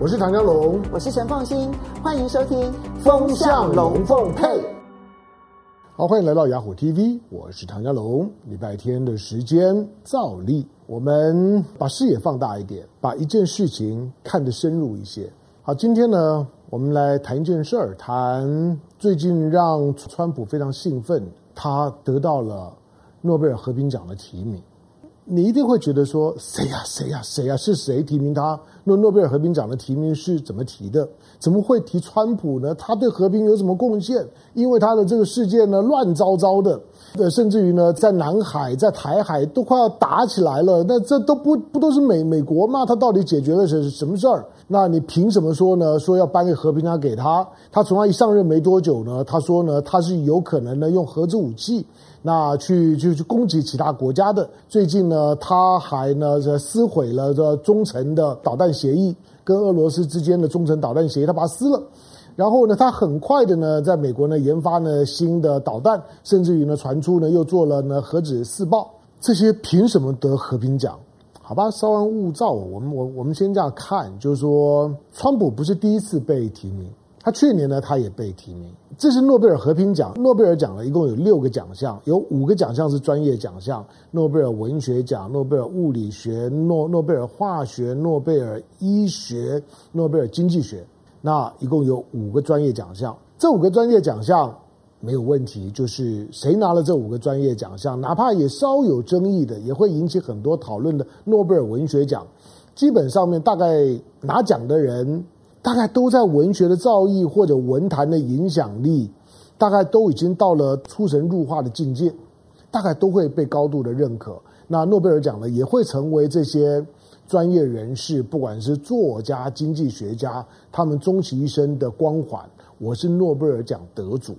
我是唐湘龙，我是陈凤新，欢迎收听《风向龙凤配》。好，欢迎来到雅虎 TV，我是唐湘龙。礼拜天的时间，照例我们把视野放大一点，把一件事情看得深入一些。好，今天呢，我们来谈一件事儿，谈最近让川普非常兴奋，他得到了诺贝尔和平奖的提名。你一定会觉得说，谁呀谁呀谁呀？是谁提名他？诺诺贝尔和平奖的提名是怎么提的？怎么会提川普呢？他对和平有什么贡献？因为他的这个世界呢，乱糟糟的，呃，甚至于呢，在南海、在台海都快要打起来了。那这都不不都是美美国吗？他到底解决了什什么事儿？那你凭什么说呢？说要颁个和平奖给他？他从他一上任没多久呢，他说呢，他是有可能呢用核子武器。那去就去攻击其他国家的。最近呢，他还呢这撕毁了这中程的导弹协议，跟俄罗斯之间的中程导弹协议，他把它撕了。然后呢，他很快的呢，在美国呢研发呢新的导弹，甚至于呢传出呢又做了呢核子试爆。这些凭什么得和平奖？好吧，稍安勿躁。我们我我们先这样看，就是说，川普不是第一次被提名。他去年呢，他也被提名。这是诺贝尔和平奖。诺贝尔奖呢，一共有六个奖项，有五个奖项是专业奖项：诺贝尔文学奖、诺贝尔物理学、诺诺贝尔化学、诺贝尔医学、诺贝尔经济学。那一共有五个专业奖项。这五个专业奖项没有问题，就是谁拿了这五个专业奖项，哪怕也稍有争议的，也会引起很多讨论的诺贝尔文学奖，基本上面大概拿奖的人。大概都在文学的造诣或者文坛的影响力，大概都已经到了出神入化的境界，大概都会被高度的认可。那诺贝尔奖呢，也会成为这些专业人士，不管是作家、经济学家，他们终其一生的光环。我是诺贝尔奖得主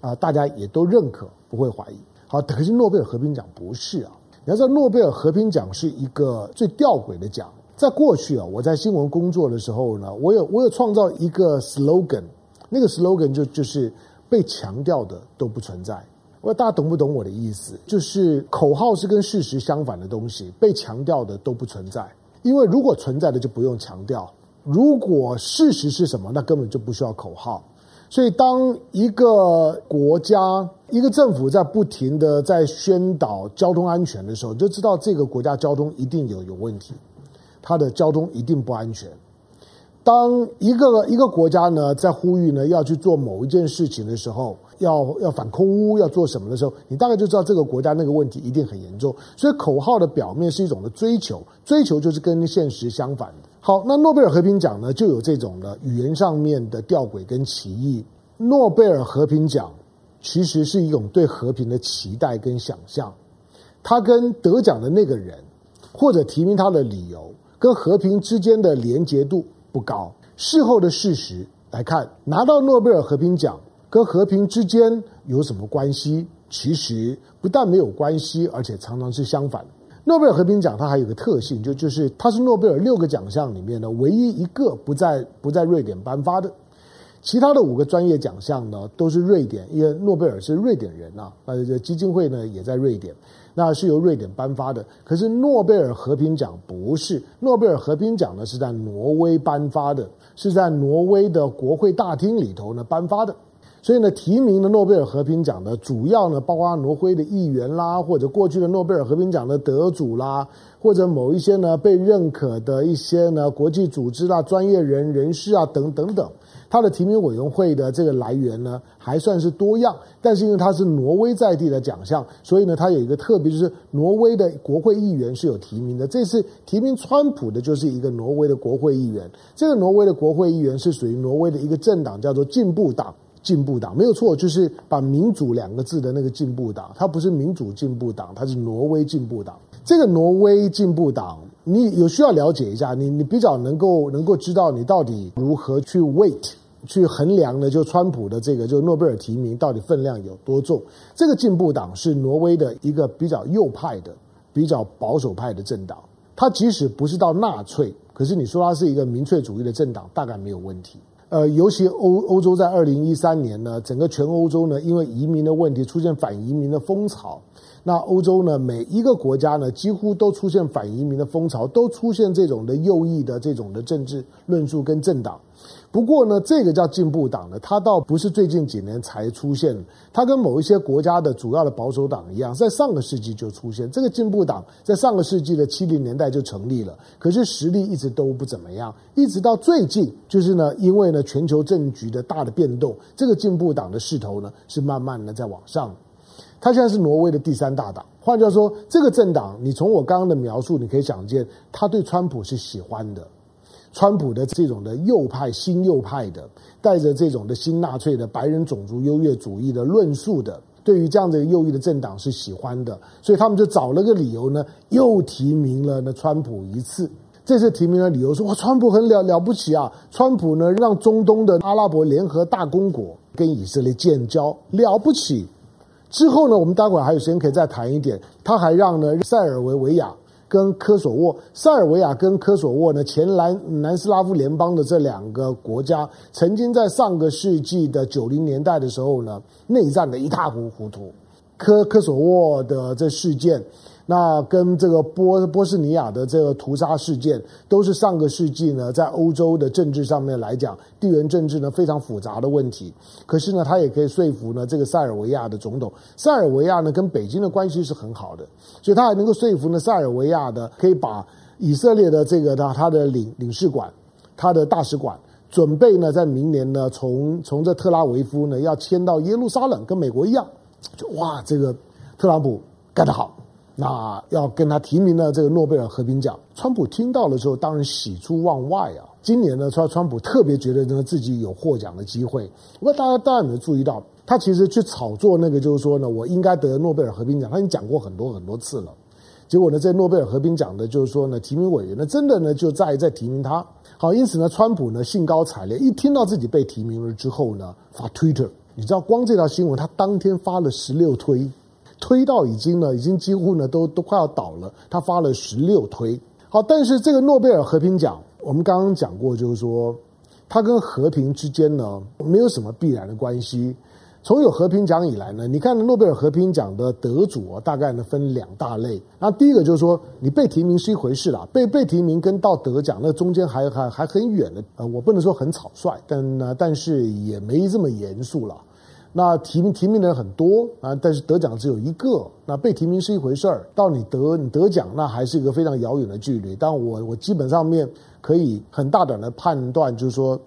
啊，大家也都认可，不会怀疑。好，可是诺贝尔和平奖不是啊。你要知道，诺贝尔和平奖是一个最吊诡的奖。在过去啊，我在新闻工作的时候呢，我有我有创造一个 slogan，那个 slogan 就就是被强调的都不存在。我大家懂不懂我的意思？就是口号是跟事实相反的东西，被强调的都不存在。因为如果存在的就不用强调，如果事实是什么，那根本就不需要口号。所以当一个国家、一个政府在不停的在宣导交通安全的时候，就知道这个国家交通一定有有问题。它的交通一定不安全。当一个一个国家呢，在呼吁呢要去做某一件事情的时候，要要反空污，要做什么的时候，你大概就知道这个国家那个问题一定很严重。所以口号的表面是一种的追求，追求就是跟现实相反的。好，那诺贝尔和平奖呢，就有这种的语言上面的吊诡跟歧义。诺贝尔和平奖其实是一种对和平的期待跟想象，他跟得奖的那个人或者提名他的理由。跟和平之间的连结度不高。事后的事实来看，拿到诺贝尔和平奖跟和平之间有什么关系？其实不但没有关系，而且常常是相反。诺贝尔和平奖它还有个特性，就就是它是诺贝尔六个奖项里面的唯一一个不在不在瑞典颁发的。其他的五个专业奖项呢，都是瑞典，因为诺贝尔是瑞典人呐，呃，这基金会呢也在瑞典，那是由瑞典颁发的。可是诺贝尔和平奖不是，诺贝尔和平奖呢是在挪威颁发的，是在挪威的国会大厅里头呢颁发的。所以呢，提名的诺贝尔和平奖呢，主要呢包括挪威的议员啦，或者过去的诺贝尔和平奖的得主啦，或者某一些呢被认可的一些呢国际组织啦、专业人人士啊等等等。他的提名委员会的这个来源呢，还算是多样，但是因为他是挪威在地的奖项，所以呢，他有一个特别，就是挪威的国会议员是有提名的。这次提名川普的就是一个挪威的国会议员，这个挪威的国会议员是属于挪威的一个政党，叫做进步党。进步党没有错，就是把民主两个字的那个进步党，它不是民主进步党，它是挪威进步党。这个挪威进步党。你有需要了解一下，你你比较能够能够知道你到底如何去 wait 去衡量呢？就川普的这个就诺贝尔提名到底分量有多重？这个进步党是挪威的一个比较右派的、比较保守派的政党。它即使不是到纳粹，可是你说它是一个民粹主义的政党，大概没有问题。呃，尤其欧欧洲在二零一三年呢，整个全欧洲呢，因为移民的问题出现反移民的风潮。那欧洲呢，每一个国家呢，几乎都出现反移民的风潮，都出现这种的右翼的这种的政治论述跟政党。不过呢，这个叫进步党呢，它倒不是最近几年才出现，它跟某一些国家的主要的保守党一样，在上个世纪就出现。这个进步党在上个世纪的七零年代就成立了，可是实力一直都不怎么样，一直到最近，就是呢，因为呢全球政局的大的变动，这个进步党的势头呢是慢慢的在往上。它现在是挪威的第三大党，换句话说，这个政党，你从我刚刚的描述，你可以想见，他对川普是喜欢的。川普的这种的右派、新右派的，带着这种的新纳粹的白人种族优越主义的论述的，对于这样的右翼的政党是喜欢的，所以他们就找了个理由呢，又提名了那川普一次。这次提名的理由说，哇，川普很了了不起啊！川普呢，让中东的阿拉伯联合大公国跟以色列建交，了不起。之后呢，我们待会儿还有时间可以再谈一点，他还让呢塞尔维维亚。跟科索沃、塞尔维亚跟科索沃呢，前南南斯拉夫联邦的这两个国家，曾经在上个世纪的九零年代的时候呢，内战的一塌糊涂。科科索沃的这事件。那跟这个波波斯尼亚的这个屠杀事件，都是上个世纪呢，在欧洲的政治上面来讲，地缘政治呢非常复杂的问题。可是呢，他也可以说服呢这个塞尔维亚的总统。塞尔维亚呢跟北京的关系是很好的，所以他还能够说服呢塞尔维亚的可以把以色列的这个他他的领领事馆、他的大使馆准备呢在明年呢从从这特拉维夫呢要迁到耶路撒冷，跟美国一样。就哇，这个特朗普干得好。那要跟他提名了这个诺贝尔和平奖，川普听到了之后，当然喜出望外啊。今年呢，川川普特别觉得呢自己有获奖的机会。不过大家大家有没有注意到，他其实去炒作那个，就是说呢，我应该得诺贝尔和平奖，他已经讲过很多很多次了。结果呢，这诺贝尔和平奖的，就是说呢，提名委员呢，真的呢就在在提名他。好，因此呢，川普呢兴高采烈，一听到自己被提名了之后呢，发 Twitter，你知道，光这条新闻他当天发了十六推。推到已经呢，已经几乎呢都都快要倒了。他发了十六推，好，但是这个诺贝尔和平奖，我们刚刚讲过，就是说它跟和平之间呢没有什么必然的关系。从有和平奖以来呢，你看诺贝尔和平奖的得主啊，大概呢分两大类。那第一个就是说，你被提名是一回事啦，被被提名跟到得奖那中间还还还很远的。呃，我不能说很草率，但呢，但是也没这么严肃了。那提名提名的人很多啊，但是得奖只有一个。那被提名是一回事儿，到你得你得奖，那还是一个非常遥远的距离。但我我基本上面可以很大胆的判断，就是说，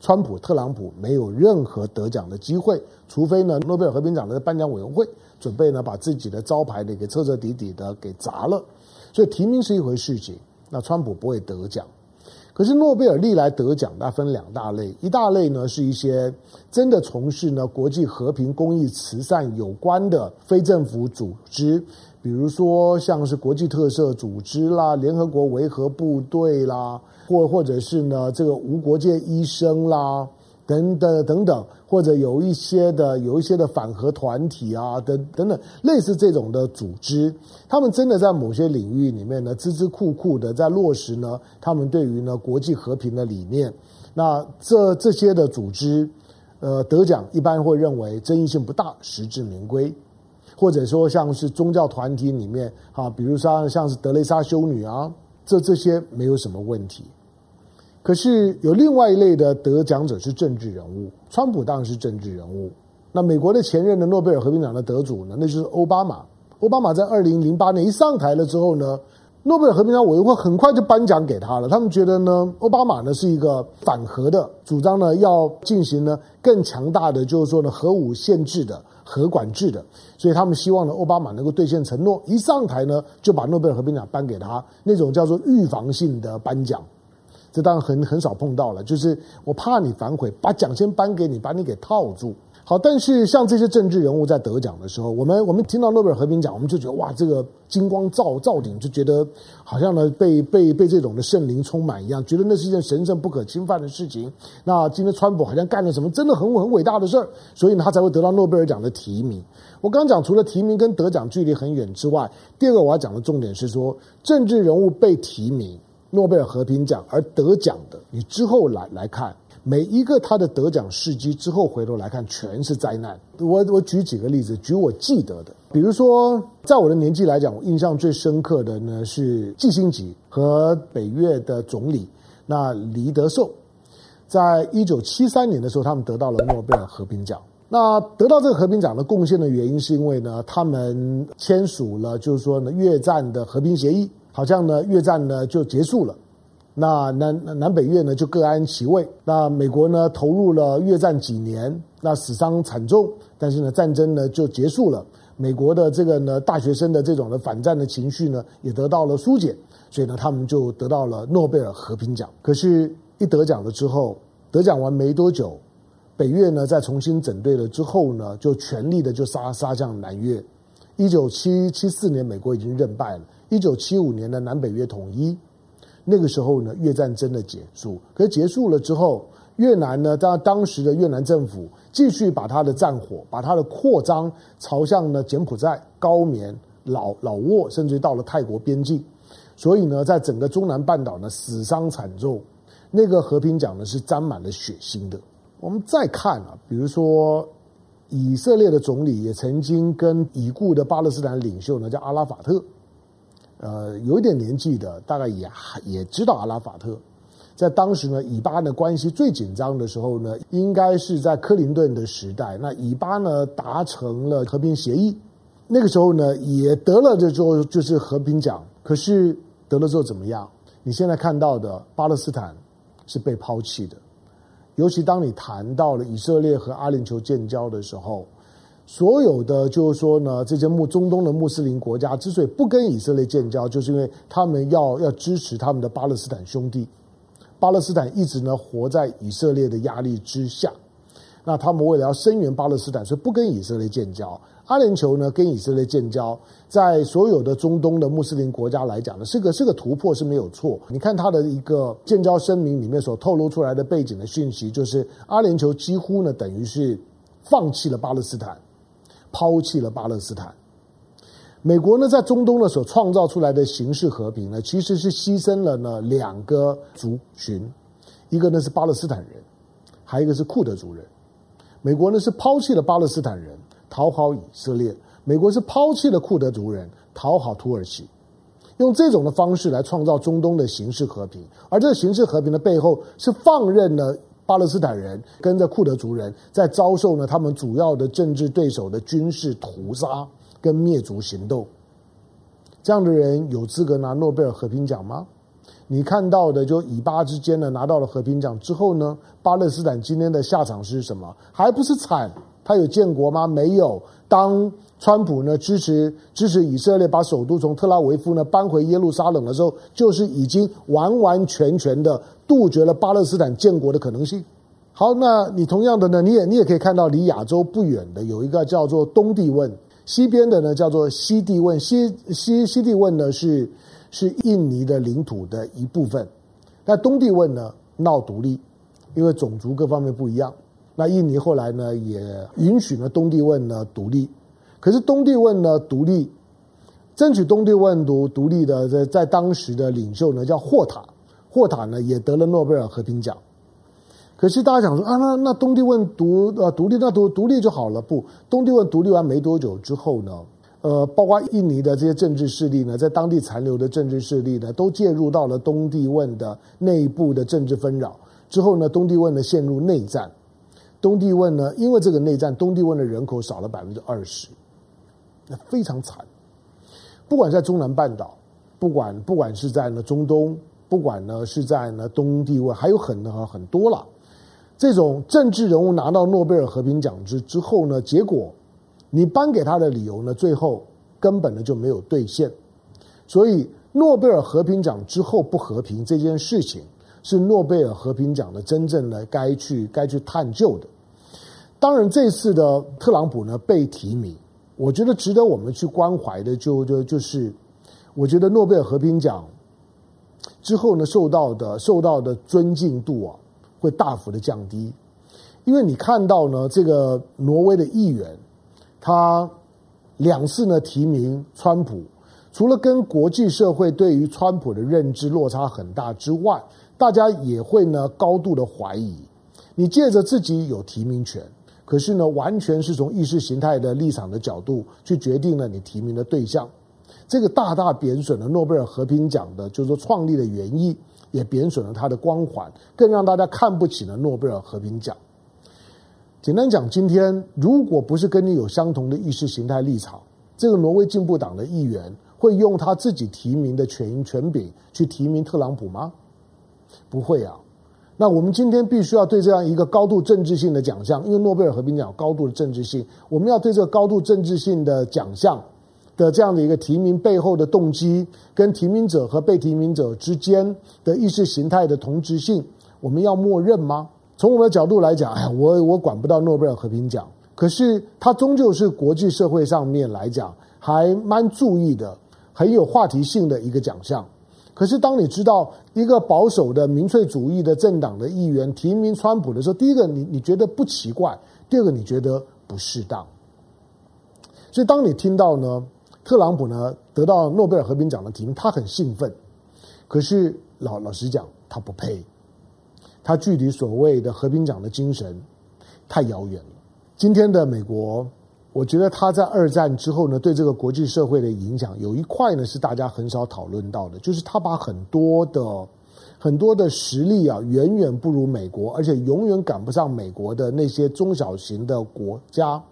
川普特朗普没有任何得奖的机会，除非呢诺贝尔和平奖的颁奖委员会准备呢把自己的招牌呢给彻彻底底的给砸了。所以提名是一回事情，那川普不会得奖。可是诺贝尔历来得奖，它分两大类，一大类呢是一些真的从事呢国际和平、公益、慈善有关的非政府组织，比如说像是国际特色组织啦、联合国维和部队啦，或或者是呢这个无国界医生啦。等等等等，或者有一些的有一些的反核团体啊，等等等，类似这种的组织，他们真的在某些领域里面呢，孜孜酷酷的在落实呢，他们对于呢国际和平的理念。那这这些的组织，呃，得奖一般会认为争议性不大，实至名归，或者说像是宗教团体里面啊，比如说像是德雷莎修女啊，这这些没有什么问题。可是有另外一类的得奖者是政治人物，川普当然是政治人物。那美国的前任的诺贝尔和平奖的得主呢，那就是奥巴马。奥巴马在二零零八年一上台了之后呢，诺贝尔和平奖委员会很快就颁奖给他了。他们觉得呢，奥巴马呢是一个反核的，主张呢要进行呢更强大的，就是说呢核武限制的、核管制的。所以他们希望呢奥巴马能够兑现承诺，一上台呢就把诺贝尔和平奖颁给他，那种叫做预防性的颁奖。这当然很很少碰到了，就是我怕你反悔，把奖先颁给你，把你给套住。好，但是像这些政治人物在得奖的时候，我们我们听到诺贝尔和平奖，我们就觉得哇，这个金光照照顶，就觉得好像呢被被 被这种的圣灵充满一样，觉得那是一件神圣不可侵犯的事情。那今天川普好像干了什么真的很很伟大的事儿，所以呢他才会得到诺贝尔奖的提名。我刚刚讲，除了提名跟得奖距离很远之外，第二个我要讲的重点是说，政治人物被提名。诺贝尔和平奖而得奖的，你之后来来看，每一个他的得奖事迹之后回头来看，全是灾难。我我举几个例子，举我记得的，比如说，在我的年纪来讲，我印象最深刻的呢是季辛吉和北越的总理那黎德寿，在一九七三年的时候，他们得到了诺贝尔和平奖。那得到这个和平奖的贡献的原因，是因为呢，他们签署了，就是说呢，越战的和平协议，好像呢，越战呢就结束了。那南南北越呢就各安其位。那美国呢投入了越战几年，那死伤惨重，但是呢战争呢就结束了。美国的这个呢大学生的这种的反战的情绪呢也得到了疏解，所以呢他们就得到了诺贝尔和平奖。可是，一得奖了之后，得奖完没多久，北越呢在重新整队了之后呢，就全力的就杀杀向南越。一九七七四年，美国已经认败了。一九七五年的南北越统一。那个时候呢，越战真的结束。可是结束了之后，越南呢，当当时的越南政府继续把他的战火，把他的扩张朝向呢柬埔寨、高棉、老老挝，甚至到了泰国边境。所以呢，在整个中南半岛呢，死伤惨重。那个和平奖呢，是沾满了血腥的。我们再看啊，比如说以色列的总理也曾经跟已故的巴勒斯坦领袖呢，叫阿拉法特。呃，有一点年纪的，大概也也知道阿拉法特，在当时呢，以巴的关系最紧张的时候呢，应该是在克林顿的时代。那以巴呢达成了和平协议，那个时候呢也得了这就就是和平奖。可是得了之后怎么样？你现在看到的巴勒斯坦是被抛弃的，尤其当你谈到了以色列和阿联酋建交的时候。所有的就是说呢，这些穆中东的穆斯林国家之所以不跟以色列建交，就是因为他们要要支持他们的巴勒斯坦兄弟。巴勒斯坦一直呢活在以色列的压力之下，那他们为了要声援巴勒斯坦，所以不跟以色列建交。阿联酋呢跟以色列建交，在所有的中东的穆斯林国家来讲呢，是个是个突破是没有错。你看他的一个建交声明里面所透露出来的背景的讯息，就是阿联酋几乎呢等于是放弃了巴勒斯坦。抛弃了巴勒斯坦，美国呢在中东呢所创造出来的形式和平呢，其实是牺牲了呢两个族群，一个呢是巴勒斯坦人，还有一个是库德族人。美国呢是抛弃了巴勒斯坦人，讨好以色列；美国是抛弃了库德族人，讨好土耳其，用这种的方式来创造中东的形式和平。而这个形式和平的背后，是放任了。巴勒斯坦人跟着库德族人在遭受呢，他们主要的政治对手的军事屠杀跟灭族行动。这样的人有资格拿诺贝尔和平奖吗？你看到的就以巴之间呢拿到了和平奖之后呢，巴勒斯坦今天的下场是什么？还不是惨？他有建国吗？没有。当川普呢支持支持以色列把首都从特拉维夫呢搬回耶路撒冷的时候，就是已经完完全全的。杜绝了巴勒斯坦建国的可能性。好，那你同样的呢，你也你也可以看到，离亚洲不远的有一个叫做东帝汶，西边的呢叫做西帝汶。西西西帝汶呢是是印尼的领土的一部分。那东帝汶呢闹独立，因为种族各方面不一样。那印尼后来呢也允许呢东帝汶呢独立。可是东帝汶呢独立，争取东帝汶独独立的在在当时的领袖呢叫霍塔。霍塔呢也得了诺贝尔和平奖，可是大家想说啊，那那东帝汶独呃独立，那独独立就好了。不，东帝汶独立完没多久之后呢，呃，包括印尼的这些政治势力呢，在当地残留的政治势力呢，都介入到了东帝汶的内部的政治纷扰。之后呢，东帝汶呢陷入内战。东帝汶呢，因为这个内战，东帝汶的人口少了百分之二十，那非常惨。不管在中南半岛，不管不管是在呢中东。不管呢是在呢东帝汶，还有很多很多了。这种政治人物拿到诺贝尔和平奖之之后呢，结果你颁给他的理由呢，最后根本呢就没有兑现。所以诺贝尔和平奖之后不和平这件事情，是诺贝尔和平奖的真正的该去该去探究的。当然，这次的特朗普呢被提名，我觉得值得我们去关怀的就就就是，我觉得诺贝尔和平奖。之后呢，受到的受到的尊敬度啊，会大幅的降低，因为你看到呢，这个挪威的议员，他两次呢提名川普，除了跟国际社会对于川普的认知落差很大之外，大家也会呢高度的怀疑，你借着自己有提名权，可是呢，完全是从意识形态的立场的角度去决定了你提名的对象，这个大大贬损了诺贝尔和平奖的，就是说创立的原意，也贬损了他的光环，更让大家看不起了诺贝尔和平奖。简单讲，今天如果不是跟你有相同的意识形态立场，这个挪威进步党的议员会用他自己提名的权权柄去提名特朗普吗？不会啊。那我们今天必须要对这样一个高度政治性的奖项，因为诺贝尔和平奖高度的政治性，我们要对这个高度政治性的奖项的这样的一个提名背后的动机，跟提名者和被提名者之间的意识形态的同质性，我们要默认吗？从我们的角度来讲，哎，我我管不到诺贝尔和平奖，可是它终究是国际社会上面来讲还蛮注意的，很有话题性的一个奖项。可是，当你知道一个保守的民粹主义的政党的议员提名川普的时候，第一个你你觉得不奇怪，第二个你觉得不适当。所以，当你听到呢，特朗普呢得到诺贝尔和平奖的提名，他很兴奋。可是老老实讲，他不配，他距离所谓的和平奖的精神太遥远了。今天的美国。我觉得他在二战之后呢，对这个国际社会的影响有一块呢是大家很少讨论到的，就是他把很多的很多的实力啊，远远不如美国，而且永远赶不上美国的那些中小型的国家，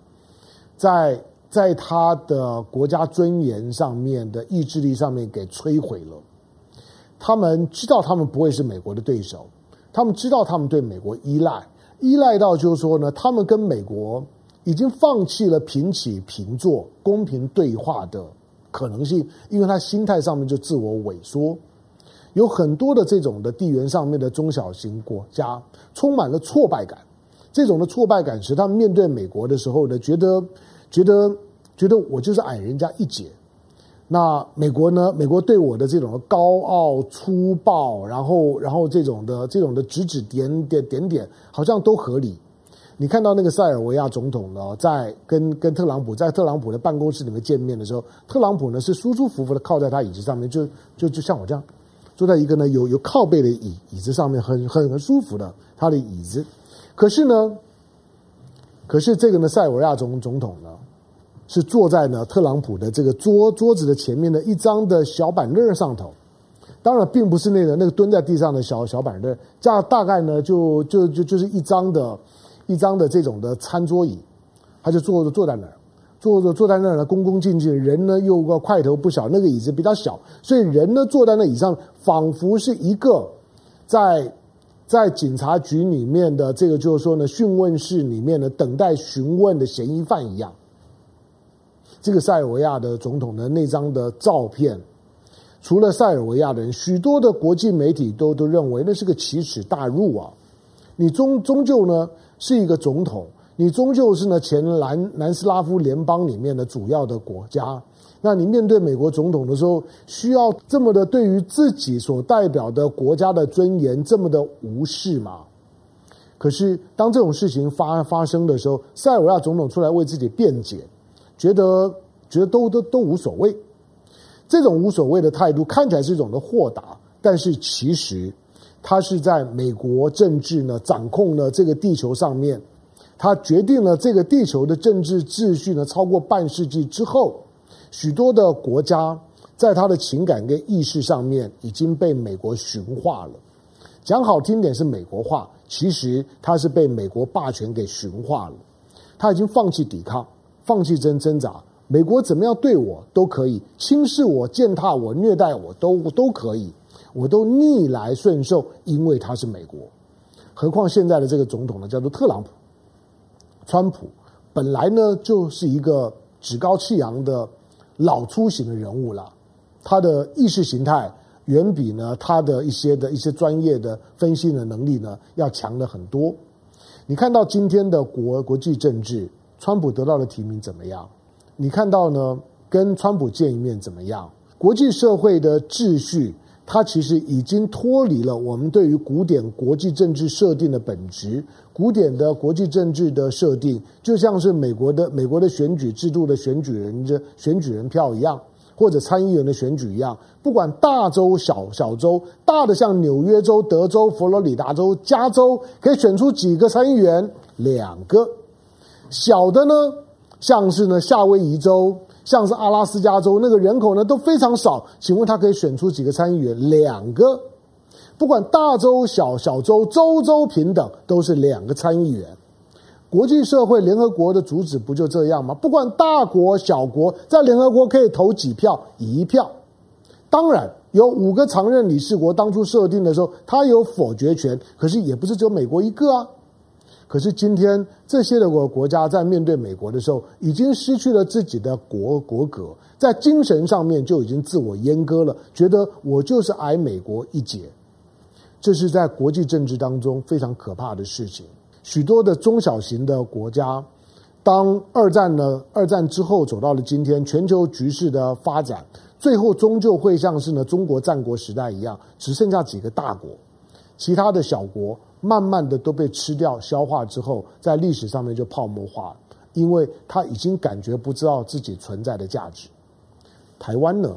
在在他的国家尊严上面的意志力上面给摧毁了。他们知道他们不会是美国的对手，他们知道他们对美国依赖，依赖到就是说呢，他们跟美国。已经放弃了平起平坐、公平对话的可能性，因为他心态上面就自我萎缩。有很多的这种的地缘上面的中小型国家充满了挫败感，这种的挫败感使他们面对美国的时候呢，觉得觉得觉得我就是矮人家一截。那美国呢？美国对我的这种高傲粗暴，然后然后这种的这种的指指点点点点，好像都合理。你看到那个塞尔维亚总统呢，在跟跟特朗普在特朗普的办公室里面见面的时候，特朗普呢是舒舒服服的靠在他椅子上面，就就就像我这样坐在一个呢有有靠背的椅椅子上面，很很很舒服的他的椅子。可是呢，可是这个呢塞尔维亚总总统呢是坐在呢特朗普的这个桌桌子的前面的一张的小板凳上头，当然并不是那个那个蹲在地上的小小板凳，这样大概呢就就就就是一张的。一张的这种的餐桌椅，他就坐着坐在那儿，坐着坐在那儿呢，恭恭敬敬。人呢又个块头不小，那个椅子比较小，所以人呢坐在那椅上，仿佛是一个在在警察局里面的这个就是说呢讯问室里面的等待询问的嫌疑犯一样。这个塞尔维亚的总统的那张的照片，除了塞尔维亚人，许多的国际媒体都都认为那是个奇耻大辱啊！你终终究呢？是一个总统，你终究是呢前南南斯拉夫联邦里面的主要的国家，那你面对美国总统的时候，需要这么的对于自己所代表的国家的尊严这么的无视吗？可是当这种事情发发生的时候，塞尔维亚总统出来为自己辩解，觉得觉得都都都无所谓，这种无所谓的态度看起来是一种的豁达，但是其实。他是在美国政治呢掌控了这个地球上面，他决定了这个地球的政治秩序呢超过半世纪之后，许多的国家在他的情感跟意识上面已经被美国驯化了。讲好听点是美国化，其实他是被美国霸权给驯化了。他已经放弃抵抗，放弃挣挣扎，美国怎么样对我都可以，轻视我、践踏我、虐待我都都可以。我都逆来顺受，因为他是美国。何况现在的这个总统呢，叫做特朗普。川普本来呢就是一个趾高气扬的老粗型的人物了，他的意识形态远比呢他的一些的一些专业的分析的能力呢要强的很多。你看到今天的国国际政治，川普得到的提名怎么样？你看到呢跟川普见一面怎么样？国际社会的秩序。它其实已经脱离了我们对于古典国际政治设定的本质。古典的国际政治的设定，就像是美国的美国的选举制度的选举人的选举人票一样，或者参议员的选举一样，不管大州小小州，大的像纽约州、德州、佛罗里达州、加州，可以选出几个参议员？两个。小的呢，像是呢夏威夷州，像是阿拉斯加州，那个人口呢都非常少，请问他可以选出几个参议员？两个。不管大州小小州，州州平等，都是两个参议员。国际社会联合国的主旨不就这样吗？不管大国小国，在联合国可以投几票？一票。当然有五个常任理事国，当初设定的时候，他有否决权，可是也不是只有美国一个啊。可是今天这些的国国家在面对美国的时候，已经失去了自己的国国格，在精神上面就已经自我阉割了，觉得我就是矮美国一截。这是在国际政治当中非常可怕的事情。许多的中小型的国家，当二战呢，二战之后走到了今天，全球局势的发展，最后终究会像是呢中国战国时代一样，只剩下几个大国，其他的小国慢慢的都被吃掉、消化之后，在历史上面就泡沫化，因为他已经感觉不知道自己存在的价值。台湾呢，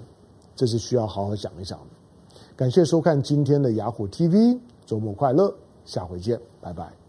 这是需要好好想一想的。感谢收看今天的雅虎 TV，周末快乐，下回见，拜拜。